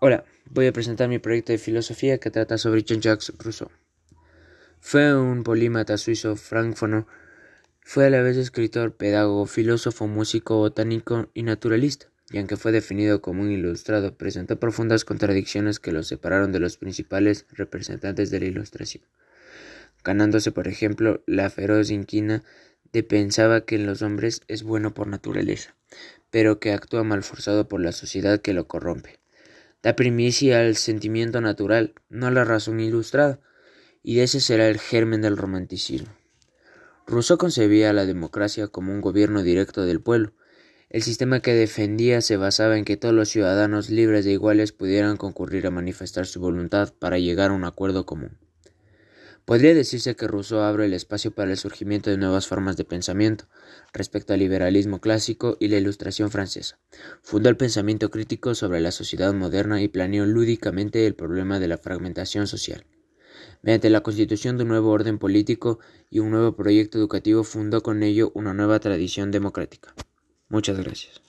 Hola, voy a presentar mi proyecto de filosofía que trata sobre Jean-Jacques Rousseau. Fue un polímata suizo francófono, fue a la vez escritor, pedagogo, filósofo, músico, botánico y naturalista, y aunque fue definido como un ilustrado, presentó profundas contradicciones que lo separaron de los principales representantes de la ilustración, ganándose, por ejemplo, la feroz inquina de pensaba que en los hombres es bueno por naturaleza, pero que actúa mal forzado por la sociedad que lo corrompe da primicia al sentimiento natural, no a la razón ilustrada, y ese será el germen del romanticismo. Rousseau concebía la democracia como un gobierno directo del pueblo. El sistema que defendía se basaba en que todos los ciudadanos libres e iguales pudieran concurrir a manifestar su voluntad para llegar a un acuerdo común. Podría decirse que Rousseau abre el espacio para el surgimiento de nuevas formas de pensamiento respecto al liberalismo clásico y la Ilustración francesa. Fundó el pensamiento crítico sobre la sociedad moderna y planeó lúdicamente el problema de la fragmentación social. Mediante la constitución de un nuevo orden político y un nuevo proyecto educativo fundó con ello una nueva tradición democrática. Muchas gracias.